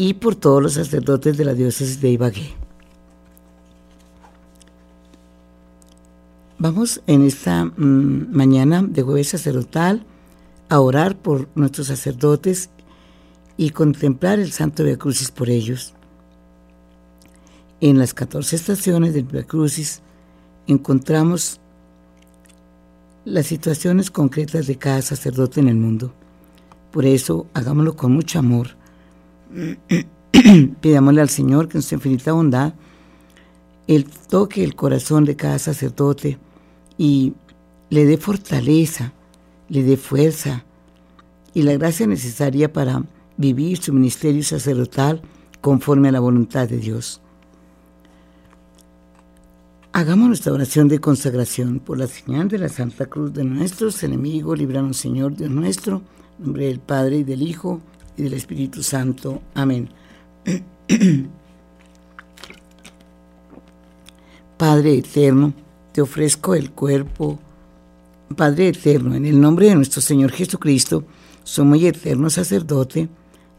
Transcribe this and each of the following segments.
y por todos los sacerdotes de la diócesis de Ibagué. Vamos en esta mm, mañana de jueves sacerdotal a orar por nuestros sacerdotes y contemplar el Santo Via Crucis por ellos. En las 14 estaciones del Via Crucis encontramos las situaciones concretas de cada sacerdote en el mundo. Por eso, hagámoslo con mucho amor. Pidámosle al Señor que en su infinita bondad Él toque el corazón de cada sacerdote y le dé fortaleza, le dé fuerza y la gracia necesaria para vivir su ministerio sacerdotal conforme a la voluntad de Dios. Hagamos nuestra oración de consagración por la señal de la Santa Cruz de nuestros enemigos, libranos Señor Dios nuestro, en nombre del Padre y del Hijo y del Espíritu Santo. Amén. Padre eterno, te ofrezco el cuerpo. Padre eterno, en el nombre de nuestro Señor Jesucristo, somos eterno sacerdote,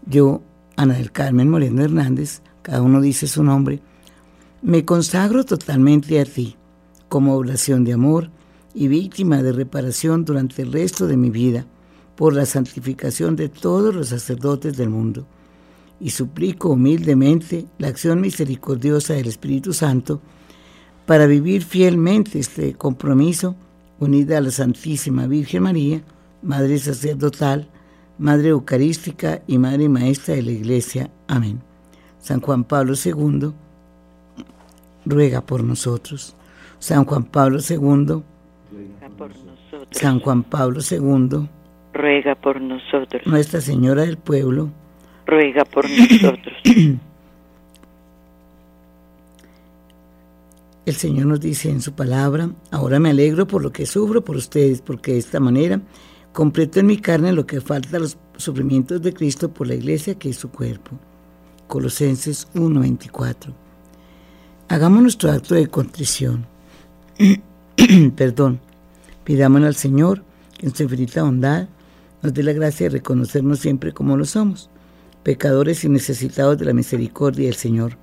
yo, Ana del Carmen Moreno Hernández, cada uno dice su nombre, me consagro totalmente a ti, como oración de amor y víctima de reparación durante el resto de mi vida, por la santificación de todos los sacerdotes del mundo. Y suplico humildemente la acción misericordiosa del Espíritu Santo para vivir fielmente este compromiso unida a la Santísima Virgen María, Madre Sacerdotal, Madre Eucarística y Madre Maestra de la Iglesia. Amén. San Juan Pablo II, ruega por nosotros. San Juan Pablo II, ruega por nosotros. San Juan Pablo II, ruega por nosotros. Nuestra Señora del Pueblo, ruega por nosotros. El Señor nos dice en su palabra, ahora me alegro por lo que sufro por ustedes, porque de esta manera completo en mi carne lo que falta a los sufrimientos de Cristo por la iglesia que es su cuerpo. Colosenses 1:24. Hagamos nuestro acto de contrición. Perdón. Pidámosle al Señor que en su infinita bondad nos dé la gracia de reconocernos siempre como lo somos, pecadores y necesitados de la misericordia del Señor.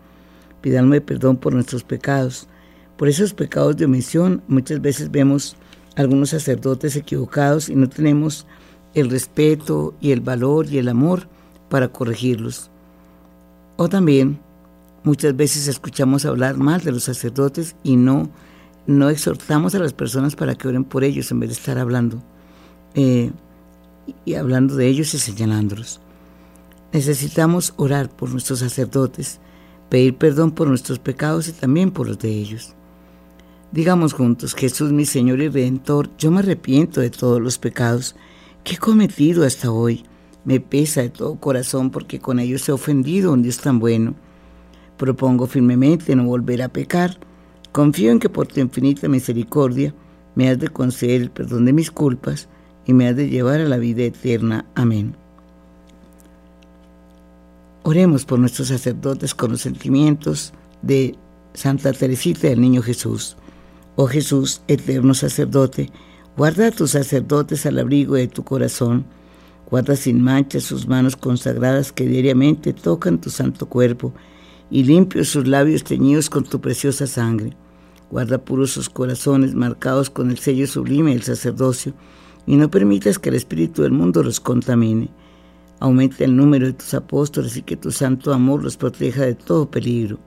Pidámosle perdón por nuestros pecados. Por esos pecados de omisión muchas veces vemos algunos sacerdotes equivocados y no tenemos el respeto y el valor y el amor para corregirlos. O también muchas veces escuchamos hablar mal de los sacerdotes y no, no exhortamos a las personas para que oren por ellos en vez de estar hablando eh, y hablando de ellos y señalándolos. Necesitamos orar por nuestros sacerdotes, pedir perdón por nuestros pecados y también por los de ellos. Digamos juntos, Jesús mi Señor y Redentor, yo me arrepiento de todos los pecados que he cometido hasta hoy. Me pesa de todo corazón porque con ellos he ofendido a un Dios tan bueno. Propongo firmemente no volver a pecar. Confío en que por tu infinita misericordia me has de conceder el perdón de mis culpas y me has de llevar a la vida eterna. Amén. Oremos por nuestros sacerdotes con los sentimientos de Santa Teresita del Niño Jesús. Oh Jesús, eterno sacerdote, guarda a tus sacerdotes al abrigo de tu corazón. Guarda sin mancha sus manos consagradas que diariamente tocan tu santo cuerpo y limpios sus labios teñidos con tu preciosa sangre. Guarda puros sus corazones marcados con el sello sublime del sacerdocio y no permitas que el espíritu del mundo los contamine. Aumenta el número de tus apóstoles y que tu santo amor los proteja de todo peligro.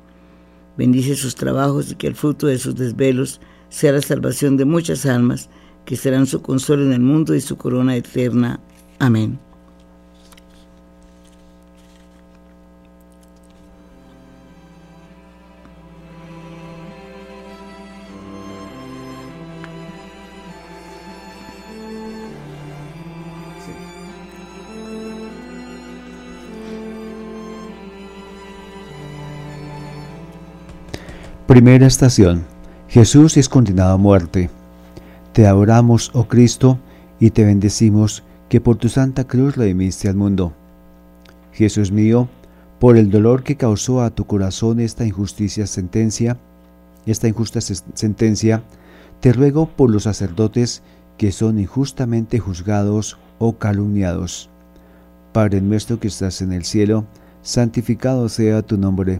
Bendice sus trabajos y que el fruto de sus desvelos sea la salvación de muchas almas, que serán su consuelo en el mundo y su corona eterna. Amén. Primera estación Jesús es condenado a muerte. Te adoramos, oh Cristo, y te bendecimos que por tu santa cruz redimiste al mundo. Jesús mío, por el dolor que causó a tu corazón esta injusticia sentencia, esta injusta sentencia, te ruego por los sacerdotes que son injustamente juzgados o calumniados. Padre nuestro que estás en el cielo, santificado sea tu nombre.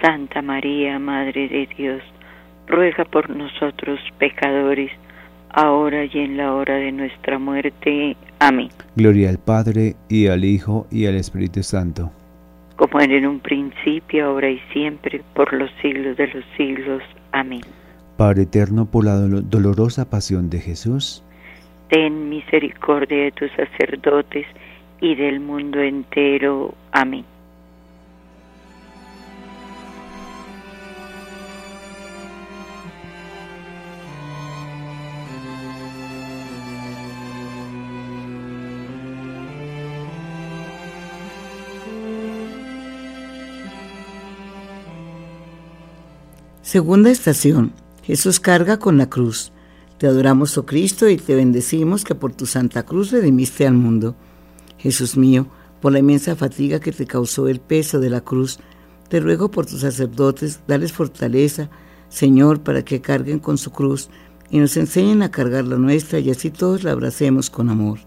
Santa María, Madre de Dios, ruega por nosotros pecadores, ahora y en la hora de nuestra muerte. Amén. Gloria al Padre, y al Hijo, y al Espíritu Santo. Como era en un principio, ahora y siempre, por los siglos de los siglos. Amén. Padre eterno, por la dolorosa pasión de Jesús, ten misericordia de tus sacerdotes y del mundo entero. Amén. Segunda estación. Jesús carga con la cruz. Te adoramos, oh Cristo, y te bendecimos que por tu santa cruz redimiste al mundo. Jesús mío, por la inmensa fatiga que te causó el peso de la cruz, te ruego por tus sacerdotes, dales fortaleza, Señor, para que carguen con su cruz y nos enseñen a cargar la nuestra y así todos la abracemos con amor.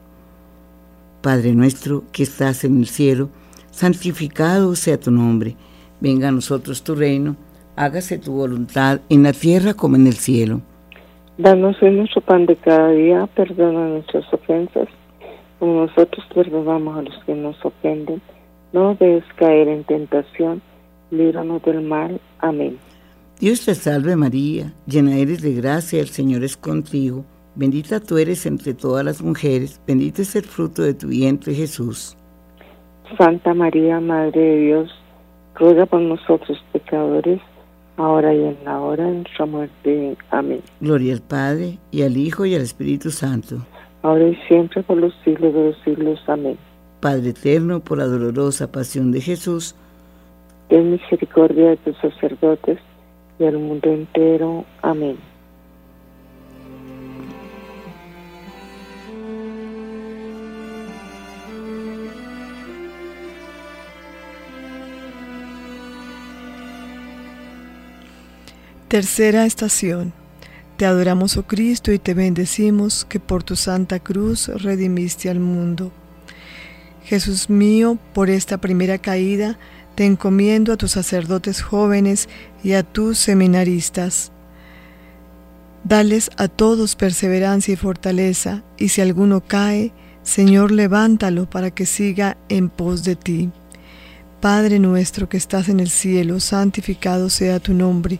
Padre nuestro que estás en el cielo, santificado sea tu nombre, venga a nosotros tu reino, hágase tu voluntad en la tierra como en el cielo. Danos hoy nuestro pan de cada día, perdona nuestras ofensas, como nosotros perdonamos a los que nos ofenden. No dejes caer en tentación, líbranos del mal. Amén. Dios te salve María, llena eres de gracia, el Señor es contigo. Bendita tú eres entre todas las mujeres, bendito es el fruto de tu vientre Jesús. Santa María, Madre de Dios, ruega por nosotros pecadores, ahora y en la hora de nuestra muerte. Amén. Gloria al Padre, y al Hijo, y al Espíritu Santo. Ahora y siempre por los siglos de los siglos. Amén. Padre eterno, por la dolorosa pasión de Jesús, ten misericordia de tus sacerdotes y del mundo entero. Amén. Tercera estación. Te adoramos, oh Cristo, y te bendecimos que por tu santa cruz redimiste al mundo. Jesús mío, por esta primera caída, te encomiendo a tus sacerdotes jóvenes y a tus seminaristas. Dales a todos perseverancia y fortaleza, y si alguno cae, Señor, levántalo para que siga en pos de ti. Padre nuestro que estás en el cielo, santificado sea tu nombre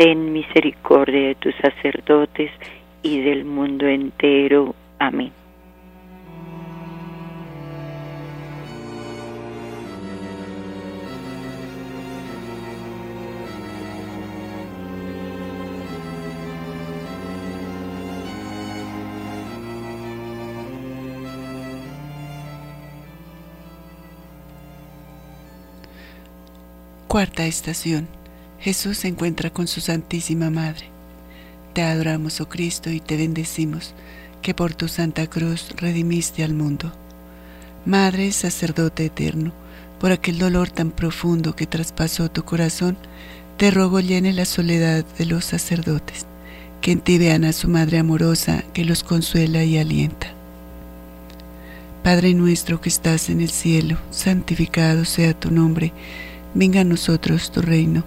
ten misericordia de tus sacerdotes y del mundo entero. Amén. Cuarta estación Jesús se encuentra con su Santísima Madre. Te adoramos, oh Cristo, y te bendecimos, que por tu Santa Cruz redimiste al mundo. Madre, sacerdote eterno, por aquel dolor tan profundo que traspasó tu corazón, te rogo llene la soledad de los sacerdotes, que en ti vean a su Madre amorosa que los consuela y alienta. Padre nuestro que estás en el cielo, santificado sea tu nombre, venga a nosotros tu reino,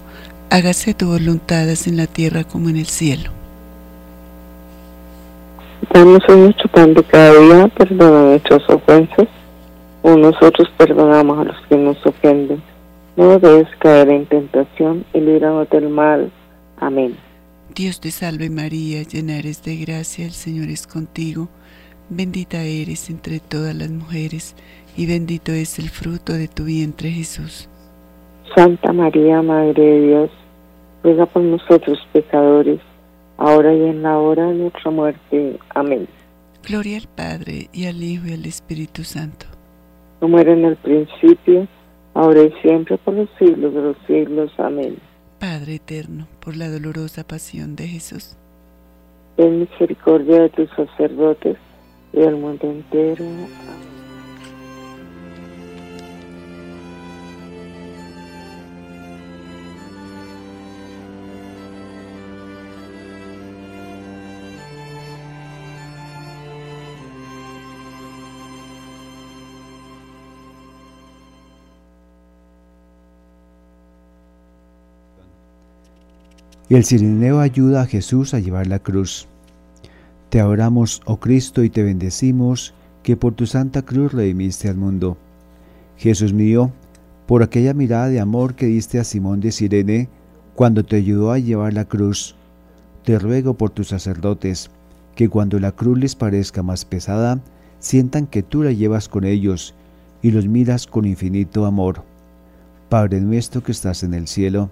hágase tu voluntad en la tierra como en el cielo. Danos hoy nuestro pan de cada día, perdona nuestras ofensas, o nosotros perdonamos a los que nos ofenden. No debes caer en tentación y líbranos del mal. Amén. Dios te salve María, llena eres de gracia, el Señor es contigo. Bendita eres entre todas las mujeres, y bendito es el fruto de tu vientre Jesús. Santa María, Madre de Dios, ruega por nosotros pecadores, ahora y en la hora de nuestra muerte. Amén. Gloria al Padre, y al Hijo, y al Espíritu Santo. Como era en el principio, ahora y siempre, por los siglos de los siglos. Amén. Padre eterno, por la dolorosa pasión de Jesús. Ten misericordia de tus sacerdotes y del mundo entero. El sirineo ayuda a Jesús a llevar la cruz. Te adoramos, oh Cristo, y te bendecimos, que por tu santa cruz redimiste al mundo. Jesús mío, por aquella mirada de amor que diste a Simón de Sirene cuando te ayudó a llevar la cruz, te ruego por tus sacerdotes, que cuando la cruz les parezca más pesada, sientan que tú la llevas con ellos y los miras con infinito amor. Padre nuestro que estás en el cielo,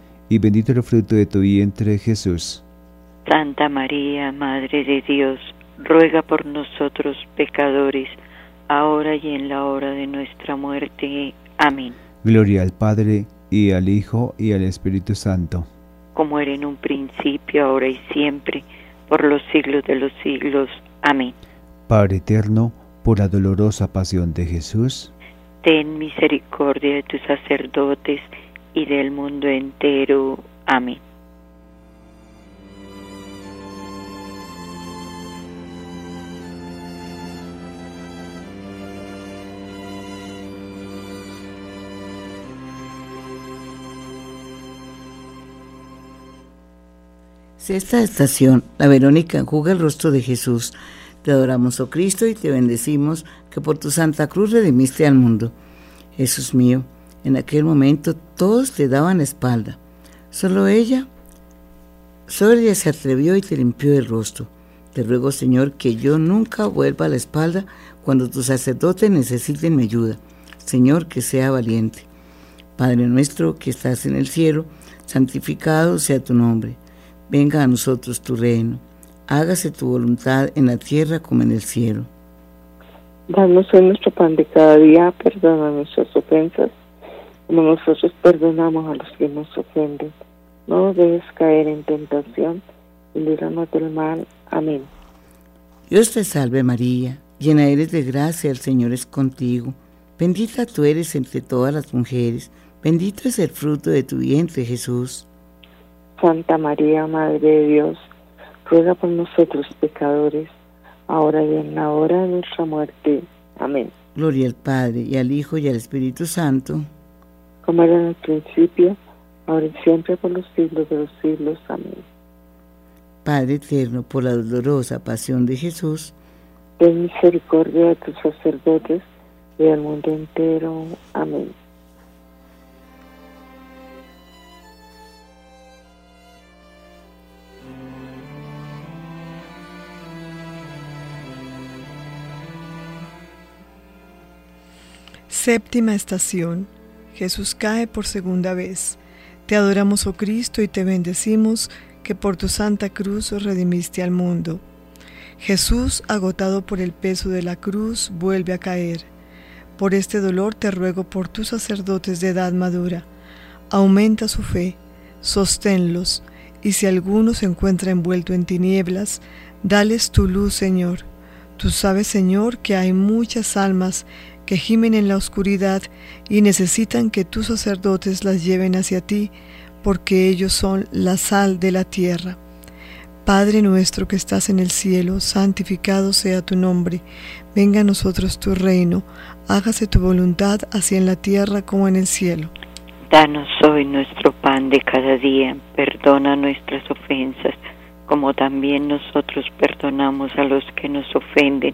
y bendito el fruto de tu vientre, Jesús. Santa María, Madre de Dios, ruega por nosotros pecadores, ahora y en la hora de nuestra muerte. Amén. Gloria al Padre, y al Hijo, y al Espíritu Santo. Como era en un principio, ahora y siempre, por los siglos de los siglos. Amén. Padre eterno, por la dolorosa pasión de Jesús, ten misericordia de tus sacerdotes y del mundo entero. Amén. Sexta estación, la Verónica enjuga el rostro de Jesús. Te adoramos, oh Cristo, y te bendecimos que por tu santa cruz redimiste al mundo. Jesús mío, en aquel momento todos te daban la espalda. Solo ella, solo ella se atrevió y te limpió el rostro. Te ruego, Señor, que yo nunca vuelva a la espalda cuando tus sacerdotes necesiten mi ayuda. Señor, que sea valiente. Padre nuestro que estás en el cielo, santificado sea tu nombre venga a nosotros tu reino, hágase tu voluntad en la tierra como en el cielo. Danos hoy nuestro pan de cada día, perdona nuestras ofensas, como nosotros perdonamos a los que nos ofenden. No debes caer en tentación y líbranos del mal. Amén. Dios te salve María, llena eres de gracia, el Señor es contigo. Bendita tú eres entre todas las mujeres, bendito es el fruto de tu vientre Jesús. Santa María, Madre de Dios, ruega por nosotros pecadores, ahora y en la hora de nuestra muerte. Amén. Gloria al Padre, y al Hijo, y al Espíritu Santo. Como era en el principio, ahora y siempre, por los siglos de los siglos. Amén. Padre eterno, por la dolorosa pasión de Jesús, ten misericordia de tus sacerdotes y del mundo entero. Amén. Séptima estación. Jesús cae por segunda vez. Te adoramos, oh Cristo, y te bendecimos, que por tu santa cruz redimiste al mundo. Jesús, agotado por el peso de la cruz, vuelve a caer. Por este dolor te ruego por tus sacerdotes de edad madura. Aumenta su fe, sosténlos, y si alguno se encuentra envuelto en tinieblas, dales tu luz, Señor. Tú sabes, Señor, que hay muchas almas que gimen en la oscuridad y necesitan que tus sacerdotes las lleven hacia ti, porque ellos son la sal de la tierra. Padre nuestro que estás en el cielo, santificado sea tu nombre, venga a nosotros tu reino, hágase tu voluntad así en la tierra como en el cielo. Danos hoy nuestro pan de cada día, perdona nuestras ofensas, como también nosotros perdonamos a los que nos ofenden.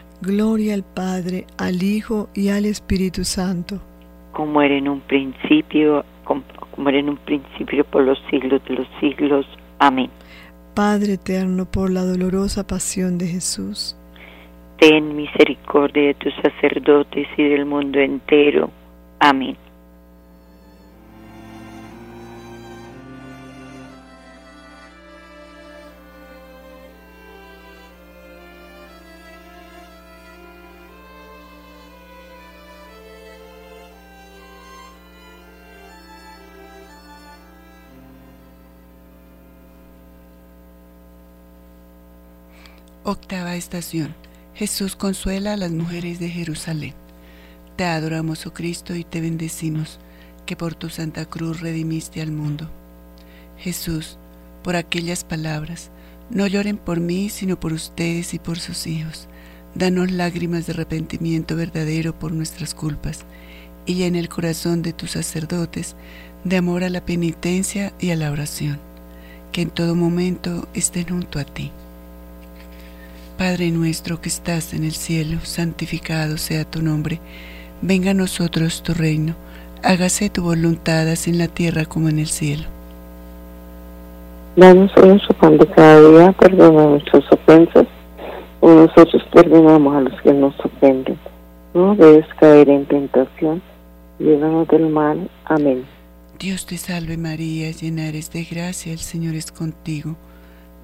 Gloria al Padre, al Hijo y al Espíritu Santo. Como era en un principio, como era en un principio por los siglos de los siglos. Amén. Padre eterno, por la dolorosa pasión de Jesús ten misericordia de tus sacerdotes y del mundo entero. Amén. Octava estación Jesús consuela a las mujeres de Jerusalén. Te adoramos, oh Cristo, y te bendecimos, que por tu santa cruz redimiste al mundo. Jesús, por aquellas palabras, no lloren por mí, sino por ustedes y por sus hijos. Danos lágrimas de arrepentimiento verdadero por nuestras culpas, y llena el corazón de tus sacerdotes de amor a la penitencia y a la oración, que en todo momento estén junto a ti. Padre nuestro que estás en el cielo, santificado sea tu nombre. Venga a nosotros tu reino. Hágase tu voluntad así en la tierra como en el cielo. Danos hoy nuestro pan de cada día, perdona nuestras ofensas, o nosotros perdonamos a los que nos ofenden. No debes caer en tentación, líbranos del mal. Amén. Dios te salve María, llena eres de gracia, el Señor es contigo.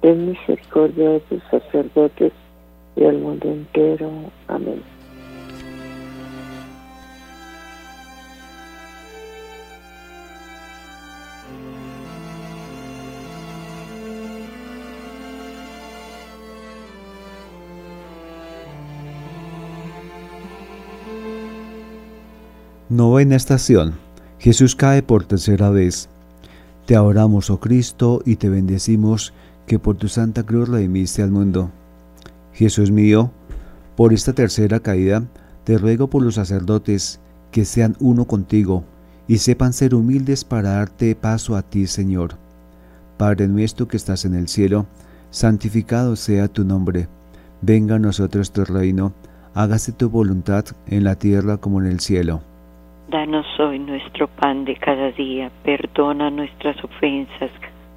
ten misericordia de tus sacerdotes y del mundo entero. Amén. Novena estación. Jesús cae por tercera vez. Te adoramos, oh Cristo, y te bendecimos que por tu santa cruz redimiste al mundo. Jesús mío, por esta tercera caída, te ruego por los sacerdotes que sean uno contigo y sepan ser humildes para darte paso a ti, Señor. Padre nuestro que estás en el cielo, santificado sea tu nombre. Venga a nosotros tu reino, hágase tu voluntad en la tierra como en el cielo. Danos hoy nuestro pan de cada día, perdona nuestras ofensas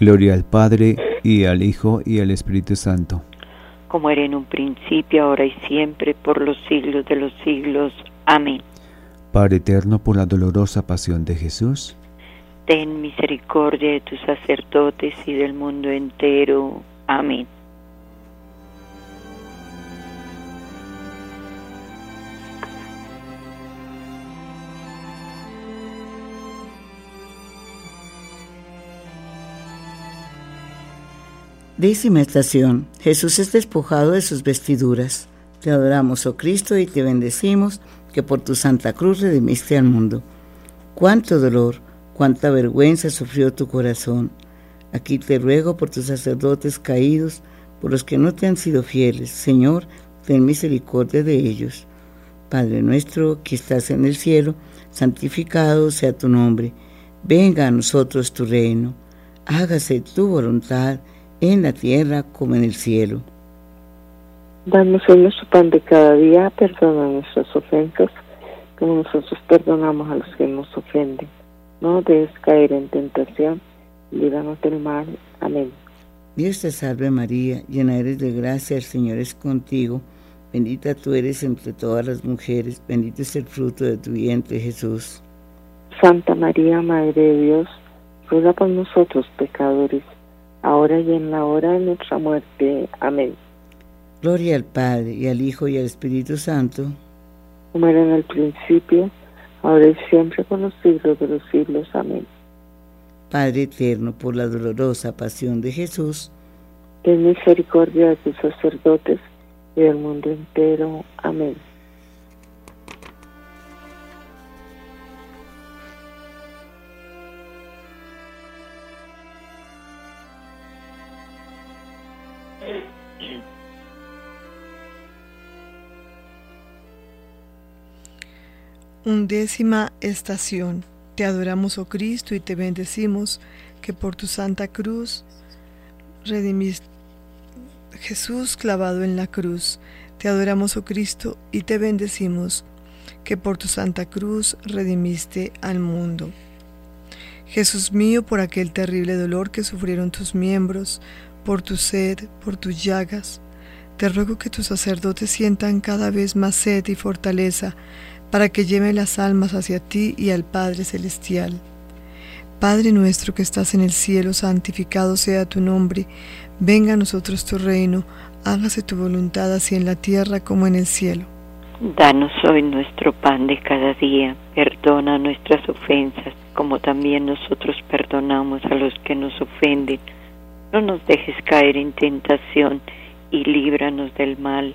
Gloria al Padre, y al Hijo, y al Espíritu Santo. Como era en un principio, ahora y siempre, por los siglos de los siglos. Amén. Padre eterno, por la dolorosa pasión de Jesús, ten misericordia de tus sacerdotes y del mundo entero. Amén. Décima estación. Jesús es despojado de sus vestiduras. Te adoramos, oh Cristo, y te bendecimos, que por tu santa cruz redimiste al mundo. Cuánto dolor, cuánta vergüenza sufrió tu corazón. Aquí te ruego por tus sacerdotes caídos, por los que no te han sido fieles. Señor, ten misericordia de ellos. Padre nuestro que estás en el cielo, santificado sea tu nombre. Venga a nosotros tu reino. Hágase tu voluntad en la tierra como en el cielo. Danos hoy nuestro pan de cada día, perdona nuestras ofensas, como nosotros perdonamos a los que nos ofenden. No dejes caer en tentación, líbranos del mal. Amén. Dios te salve María, llena eres de gracia, el Señor es contigo. Bendita tú eres entre todas las mujeres, bendito es el fruto de tu vientre Jesús. Santa María, Madre de Dios, ruega por nosotros pecadores ahora y en la hora de nuestra muerte. Amén. Gloria al Padre, y al Hijo, y al Espíritu Santo. Como era en el principio, ahora y siempre, por los siglos de los siglos. Amén. Padre eterno, por la dolorosa pasión de Jesús, ten misericordia de tus sacerdotes y del mundo entero. Amén. Undécima estación. Te adoramos, oh Cristo, y te bendecimos que por tu santa cruz redimiste Jesús clavado en la cruz. Te adoramos, oh Cristo, y te bendecimos que por tu santa cruz redimiste al mundo. Jesús mío, por aquel terrible dolor que sufrieron tus miembros, por tu sed, por tus llagas, te ruego que tus sacerdotes sientan cada vez más sed y fortaleza para que lleve las almas hacia ti y al Padre Celestial. Padre nuestro que estás en el cielo, santificado sea tu nombre, venga a nosotros tu reino, hágase tu voluntad así en la tierra como en el cielo. Danos hoy nuestro pan de cada día, perdona nuestras ofensas, como también nosotros perdonamos a los que nos ofenden. No nos dejes caer en tentación y líbranos del mal.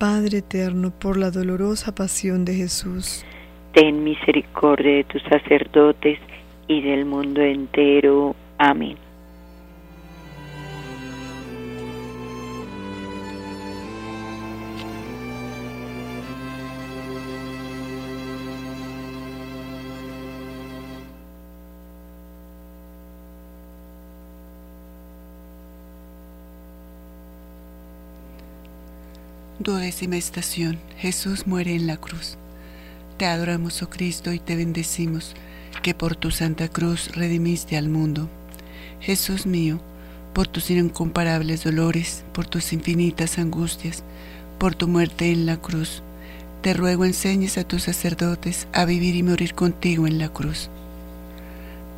Padre eterno, por la dolorosa pasión de Jesús, ten misericordia de tus sacerdotes y del mundo entero. Amén. Duodécima estación. Jesús muere en la cruz. Te adoramos, oh Cristo, y te bendecimos, que por tu santa cruz redimiste al mundo. Jesús mío, por tus incomparables dolores, por tus infinitas angustias, por tu muerte en la cruz, te ruego enseñes a tus sacerdotes a vivir y morir contigo en la cruz.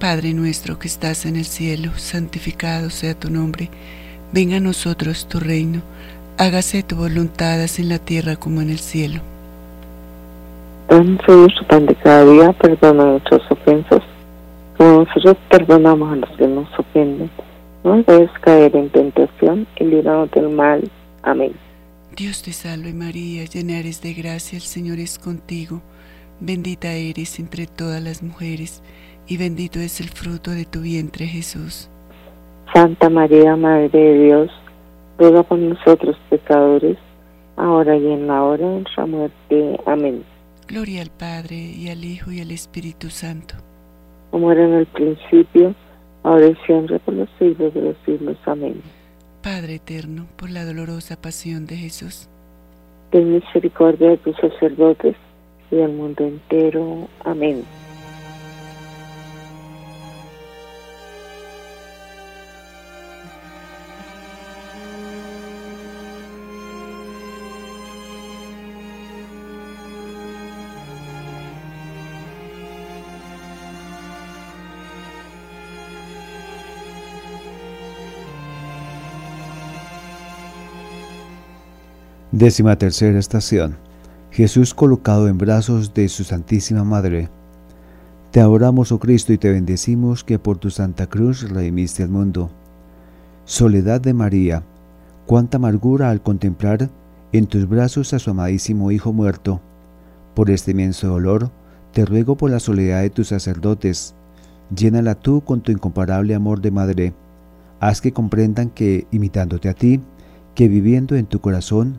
Padre nuestro que estás en el cielo, santificado sea tu nombre, venga a nosotros tu reino hágase tu voluntad así en la tierra como en el cielo. Danos nuestro pan de cada día, perdona nuestras ofensas, como nosotros perdonamos a los que nos ofenden. No debes caer en tentación y líbranos del mal. Amén. Dios te salve María, llena eres de gracia, el Señor es contigo. Bendita eres entre todas las mujeres, y bendito es el fruto de tu vientre Jesús. Santa María, Madre de Dios, ruega por nosotros pecadores, ahora y en la hora de nuestra muerte. Amén. Gloria al Padre, y al Hijo, y al Espíritu Santo. Como era en el principio, ahora y siempre, por los siglos de los siglos. Amén. Padre eterno, por la dolorosa pasión de Jesús. Ten misericordia de tus sacerdotes y del mundo entero. Amén. Décima tercera estación. Jesús colocado en brazos de su Santísima Madre. Te adoramos, oh Cristo, y te bendecimos que por tu Santa Cruz redimiste al mundo. Soledad de María, cuánta amargura al contemplar en tus brazos a su amadísimo Hijo muerto. Por este inmenso dolor, te ruego por la soledad de tus sacerdotes, llénala tú con tu incomparable amor de madre. Haz que comprendan que, imitándote a ti, que viviendo en tu corazón,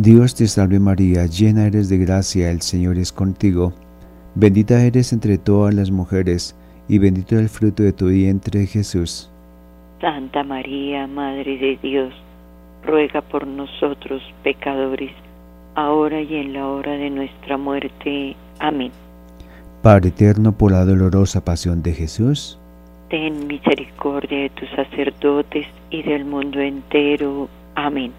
Dios te salve María, llena eres de gracia, el Señor es contigo. Bendita eres entre todas las mujeres, y bendito el fruto de tu vientre, Jesús. Santa María, Madre de Dios, ruega por nosotros pecadores, ahora y en la hora de nuestra muerte. Amén. Padre eterno, por la dolorosa pasión de Jesús, ten misericordia de tus sacerdotes y del mundo entero. Amén.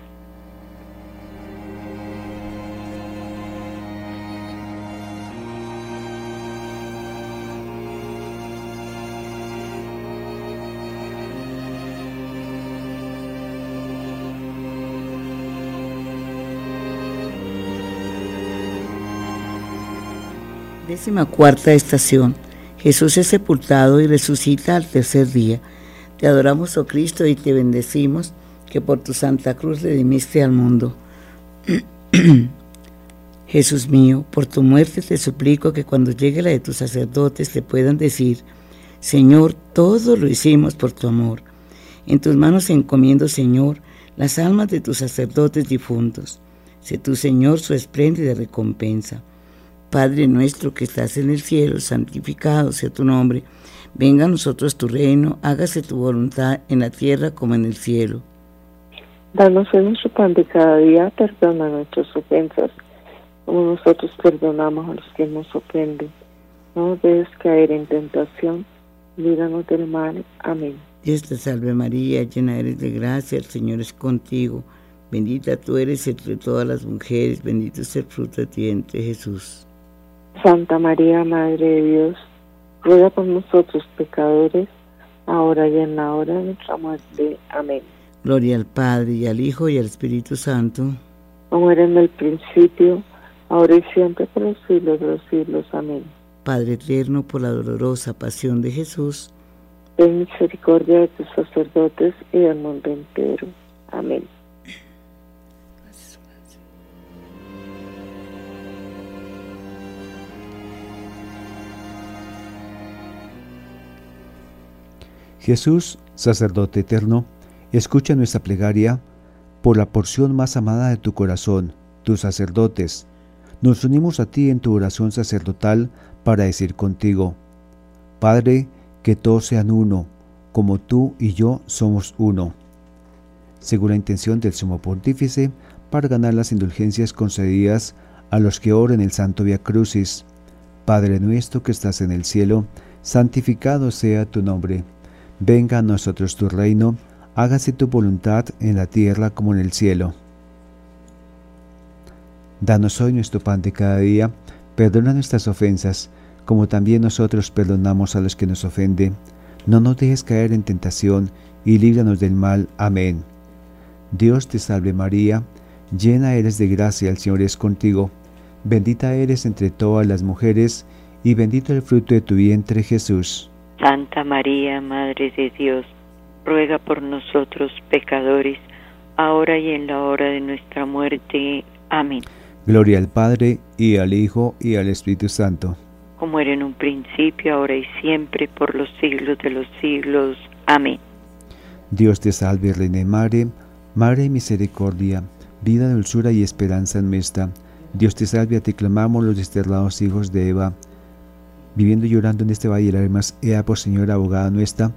Décima cuarta estación. Jesús es sepultado y resucita al tercer día. Te adoramos, oh Cristo, y te bendecimos, que por tu santa cruz redimiste al mundo. Jesús mío, por tu muerte te suplico que cuando llegue la de tus sacerdotes te puedan decir, Señor, todo lo hicimos por tu amor. En tus manos encomiendo, Señor, las almas de tus sacerdotes difuntos. Sé tu, Señor, su espléndida recompensa. Padre nuestro que estás en el cielo, santificado sea tu nombre. Venga a nosotros tu reino, hágase tu voluntad en la tierra como en el cielo. Danos en nuestro pan de cada día, perdona nuestras ofensas, como nosotros perdonamos a los que nos ofenden. No debes caer en tentación, líbranos del mal. Amén. Dios te salve María, llena eres de gracia, el Señor es contigo. Bendita tú eres entre todas las mujeres, bendito es el fruto de tu vientre Jesús. Santa María, Madre de Dios, ruega por nosotros pecadores, ahora y en la hora de nuestra muerte. Amén. Gloria al Padre, y al Hijo, y al Espíritu Santo. Como era en el principio, ahora y siempre, por los siglos de los siglos. Amén. Padre eterno, por la dolorosa pasión de Jesús, ten misericordia de tus sacerdotes y del mundo entero. Amén. Jesús, sacerdote eterno, escucha nuestra plegaria por la porción más amada de tu corazón, tus sacerdotes. Nos unimos a ti en tu oración sacerdotal para decir contigo, Padre, que todos sean uno, como tú y yo somos uno. Según la intención del Sumo Pontífice, para ganar las indulgencias concedidas a los que oren el Santo Via Crucis. Padre nuestro que estás en el cielo, santificado sea tu nombre Venga a nosotros tu reino, hágase tu voluntad en la tierra como en el cielo. Danos hoy nuestro pan de cada día, perdona nuestras ofensas, como también nosotros perdonamos a los que nos ofenden. No nos dejes caer en tentación, y líbranos del mal. Amén. Dios te salve María, llena eres de gracia, el Señor es contigo. Bendita eres entre todas las mujeres, y bendito el fruto de tu vientre Jesús. Santa María, Madre de Dios, ruega por nosotros pecadores, ahora y en la hora de nuestra muerte. Amén. Gloria al Padre, y al Hijo, y al Espíritu Santo. Como era en un principio, ahora y siempre, por los siglos de los siglos. Amén. Dios te salve, Reina y Madre, Madre y Misericordia, vida, dulzura y esperanza nuestra. Dios te salve, a ti clamamos los desterrados hijos de Eva viviendo y llorando en este valle de lágrimas, ea por Señora abogada nuestra,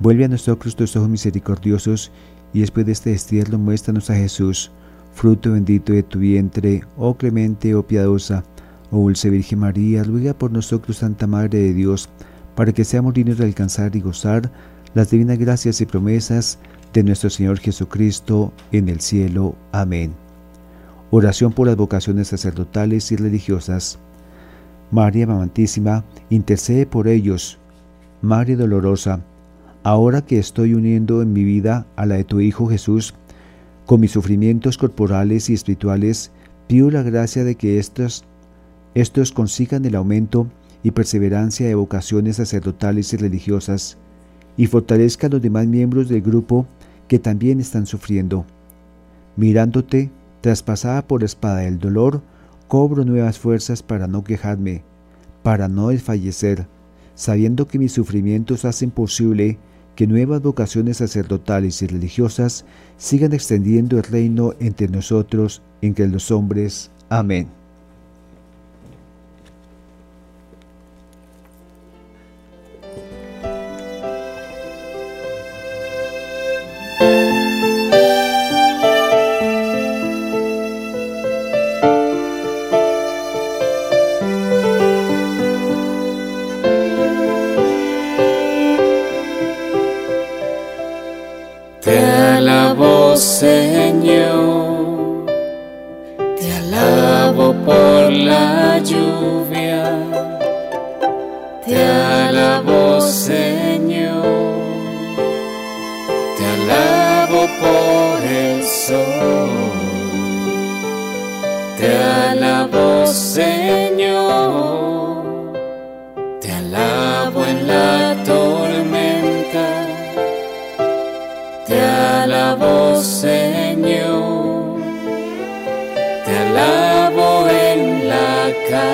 vuelve a nosotros tus ojos misericordiosos, y después de este destierro muéstranos a Jesús, fruto bendito de tu vientre, oh clemente, oh piadosa, oh dulce Virgen María, ruega por nosotros, Santa Madre de Dios, para que seamos dignos de alcanzar y gozar las divinas gracias y promesas de nuestro Señor Jesucristo en el cielo. Amén. Oración por las vocaciones sacerdotales y religiosas. María Mamantísima, intercede por ellos. María Dolorosa, ahora que estoy uniendo en mi vida a la de tu Hijo Jesús, con mis sufrimientos corporales y espirituales, pido la gracia de que estos, estos consigan el aumento y perseverancia de vocaciones sacerdotales y religiosas, y fortalezca a los demás miembros del grupo que también están sufriendo. Mirándote, traspasada por la espada del dolor, Cobro nuevas fuerzas para no quejarme, para no desfallecer, sabiendo que mis sufrimientos hacen posible que nuevas vocaciones sacerdotales y religiosas sigan extendiendo el reino entre nosotros, entre los hombres. Amén.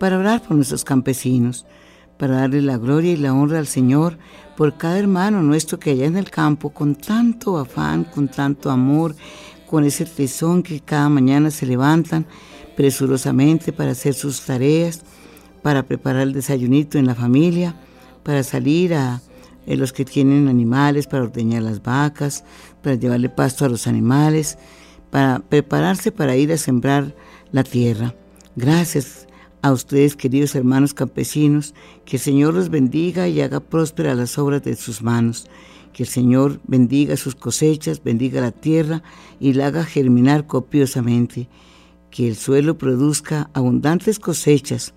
para orar por nuestros campesinos, para darle la gloria y la honra al Señor por cada hermano nuestro que allá en el campo, con tanto afán, con tanto amor, con ese tesón que cada mañana se levantan presurosamente para hacer sus tareas, para preparar el desayunito en la familia, para salir a eh, los que tienen animales, para ordeñar las vacas, para llevarle pasto a los animales, para prepararse para ir a sembrar la tierra. Gracias a ustedes, queridos hermanos campesinos, que el Señor los bendiga y haga prósperas las obras de sus manos. Que el Señor bendiga sus cosechas, bendiga la tierra y la haga germinar copiosamente. Que el suelo produzca abundantes cosechas,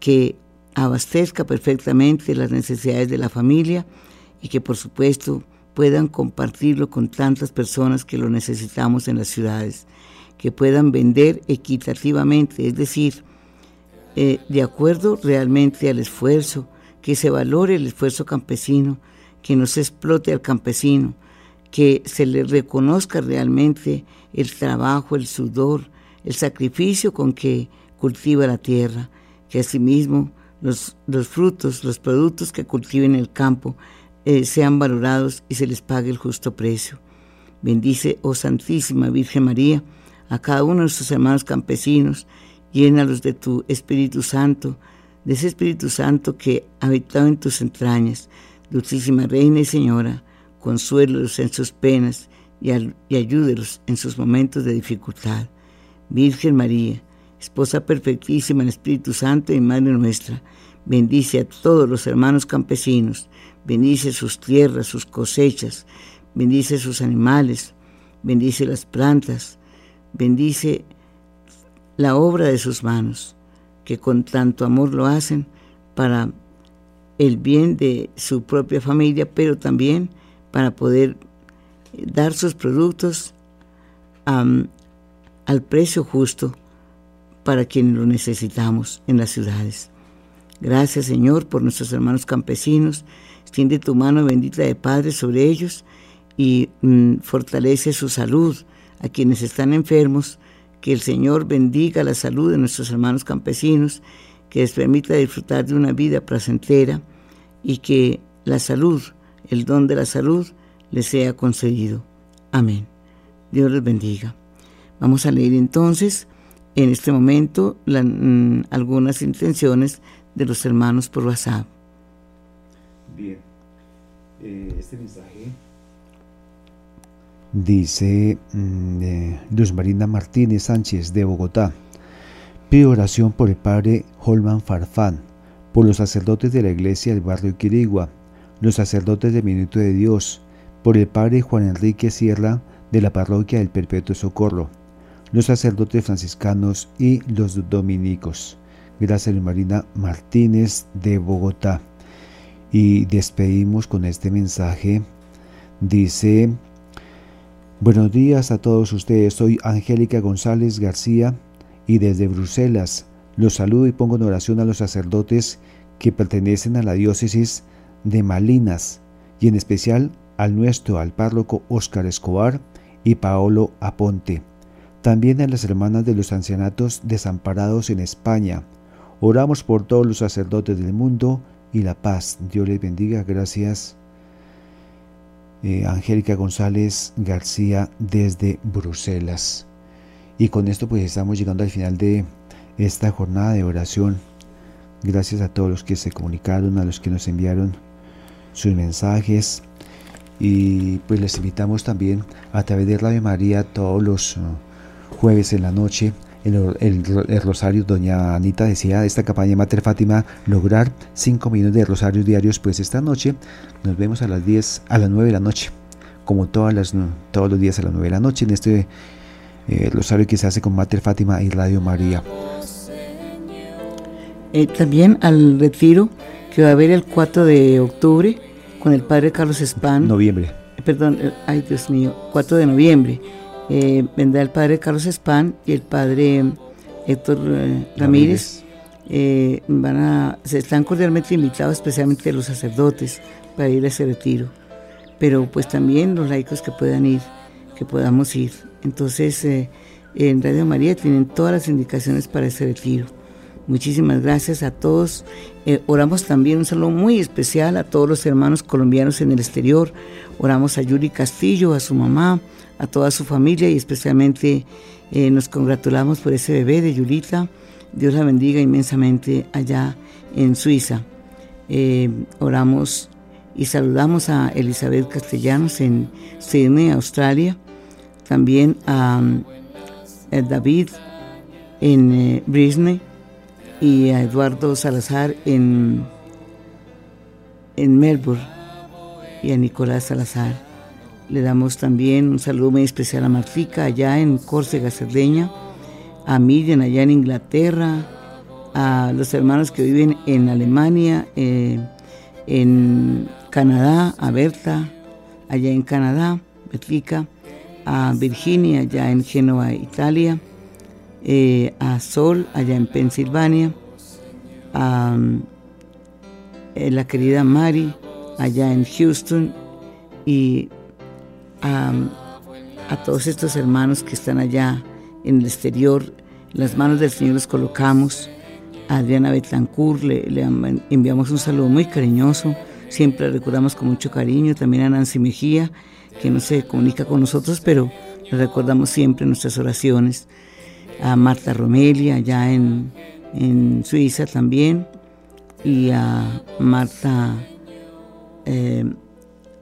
que abastezca perfectamente las necesidades de la familia y que por supuesto puedan compartirlo con tantas personas que lo necesitamos en las ciudades, que puedan vender equitativamente, es decir, eh, de acuerdo realmente al esfuerzo, que se valore el esfuerzo campesino, que no se explote al campesino, que se le reconozca realmente el trabajo, el sudor, el sacrificio con que cultiva la tierra, que asimismo los, los frutos, los productos que cultiven el campo eh, sean valorados y se les pague el justo precio. Bendice, oh Santísima Virgen María, a cada uno de nuestros hermanos campesinos, llénalos de tu Espíritu Santo, de ese Espíritu Santo que habitado en tus entrañas. Dulcísima Reina y Señora, consuélos en sus penas y, y ayúdelos en sus momentos de dificultad. Virgen María, Esposa perfectísima en Espíritu Santo y Madre nuestra, Bendice a todos los hermanos campesinos. Bendice sus tierras, sus cosechas. Bendice sus animales. Bendice las plantas. Bendice la obra de sus manos, que con tanto amor lo hacen para el bien de su propia familia, pero también para poder dar sus productos al precio justo para quienes lo necesitamos en las ciudades. Gracias Señor por nuestros hermanos campesinos. Extiende tu mano bendita de Padre sobre ellos y mm, fortalece su salud a quienes están enfermos. Que el Señor bendiga la salud de nuestros hermanos campesinos, que les permita disfrutar de una vida placentera y que la salud, el don de la salud, les sea concedido. Amén. Dios les bendiga. Vamos a leer entonces en este momento mm, algunas intenciones de los hermanos por WhatsApp. Bien, eh, este mensaje dice mm, Luz Marina Martínez Sánchez de Bogotá. Pido oración por el padre Holman Farfán, por los sacerdotes de la iglesia del barrio Quirigua, los sacerdotes del Minuto de Dios, por el padre Juan Enrique Sierra de la parroquia del Perpetuo Socorro, los sacerdotes franciscanos y los dominicos. Gracias Marina Martínez de Bogotá. Y despedimos con este mensaje. Dice, buenos días a todos ustedes. Soy Angélica González García y desde Bruselas los saludo y pongo en oración a los sacerdotes que pertenecen a la diócesis de Malinas y en especial al nuestro, al párroco Óscar Escobar y Paolo Aponte también a las hermanas de los ancianatos desamparados en España. Oramos por todos los sacerdotes del mundo y la paz. Dios les bendiga. Gracias. Eh, Angélica González García desde Bruselas. Y con esto pues estamos llegando al final de esta jornada de oración. Gracias a todos los que se comunicaron, a los que nos enviaron sus mensajes. Y pues les invitamos también a través de Radio María todos los... Uh, jueves en la noche. El, rosario, doña Anita decía, esta campaña Mater Fátima, lograr 5 millones de rosarios diarios, pues esta noche nos vemos a las 10, a las 9 de la noche, como todas las, todos los días a las 9 de la noche, en este eh, rosario que se hace con Mater Fátima y Radio María. Eh, también al retiro que va a haber el 4 de octubre con el padre Carlos Espán. Noviembre. perdón, eh, ay Dios mío, 4 de noviembre eh, vendrá el padre Carlos Espán y el padre Héctor eh, Ramírez. Eh, van a, se están cordialmente invitados, especialmente los sacerdotes, para ir a ese retiro. Pero pues también los laicos que puedan ir, que podamos ir. Entonces, en Radio María tienen todas las indicaciones para ese retiro. Muchísimas gracias a todos. oramos también un saludo muy especial a todos los hermanos colombianos en el exterior. Oramos a Yuri Castillo, a su mamá, a toda su familia y especialmente eh, nos congratulamos por ese bebé de Yulita. Dios la bendiga inmensamente allá en Suiza. Eh, oramos y saludamos a Elizabeth Castellanos en Sydney, Australia. También a, eh, David en Brisbane y a Eduardo Salazar en, en Melbourne y a Nicolás Salazar. Le damos también un saludo muy especial a Martica allá en Córcega, Cerdeña, a Miriam allá en Inglaterra, a los hermanos que viven en Alemania, eh, en Canadá, a Berta allá en Canadá, Martica, a Virginia allá en Génova, Italia, eh, a Sol allá en Pensilvania, a eh, la querida Mari allá en Houston y a, todos estos hermanos que están allá en el exterior. las manos del Señor los colocamos. A Adriana Betancourt le, enviamos un saludo muy cariñoso. Siempre la recordamos con mucho cariño. También a Nancy Mejía, que no se comunica con nosotros, pero le recordamos siempre en nuestras oraciones. A Marta Romelia, allá en, Suiza también. Y a Marta eh,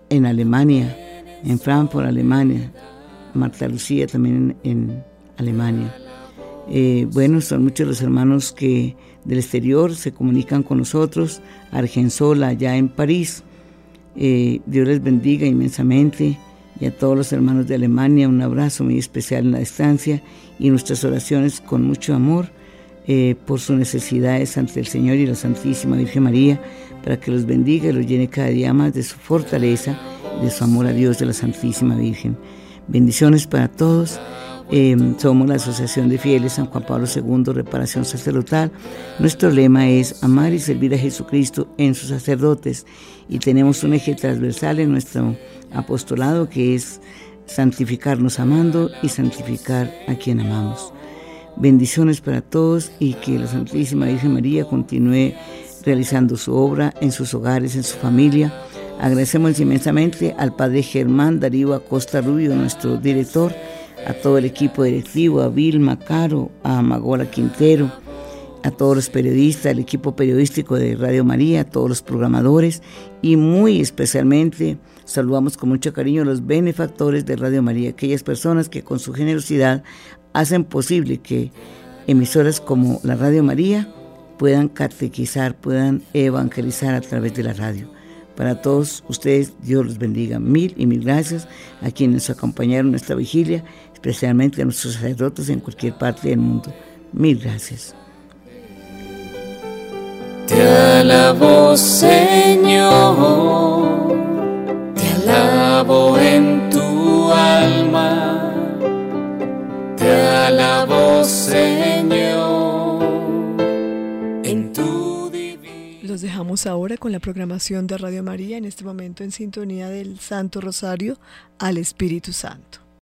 en Alemania en Frankfurt, Alemania, Marta Lucía también en, Alemania. Eh, bueno, son muchos los hermanos que del exterior se comunican con nosotros, Argensola, allá en París. Eh, Dios les bendiga inmensamente y a todos los hermanos de Alemania un abrazo muy especial en la distancia y nuestras oraciones con mucho amor eh, por sus necesidades ante el Señor y la Santísima Virgen María, para que los bendiga y los llene cada día más de su fortaleza de su amor a Dios de la Santísima Virgen. Bendiciones para todos. Eh, somos la Asociación de Fieles San Juan Pablo II, Reparación Sacerdotal. Nuestro lema es amar y servir a Jesucristo en sus sacerdotes y tenemos un eje transversal en nuestro apostolado que es santificarnos amando y santificar a quien amamos. Bendiciones para todos y que la Santísima Virgen María continúe realizando su obra en sus hogares, en su familia. Agradecemos inmensamente al Padre Germán Darío Acosta Rubio, nuestro director, a todo el equipo directivo, a Vilma Caro, a Magola Quintero, a todos los periodistas, al equipo periodístico de Radio María, a todos los programadores y muy especialmente saludamos con mucho cariño a los benefactores de Radio María, aquellas personas que con su generosidad hacen posible que emisoras como la Radio María puedan catequizar, puedan evangelizar a través de la radio. Para todos ustedes, Dios los bendiga. Mil y mil gracias a quienes nos acompañaron en esta vigilia, especialmente a nuestros sacerdotes en cualquier parte del mundo. Mil gracias. Te alabo, Señor, te alabo en tu alma, te alabo, Señor, en tu divino. Los dejamos ahora con la programación de Radio María, en este momento en sintonía del Santo Rosario al Espíritu Santo.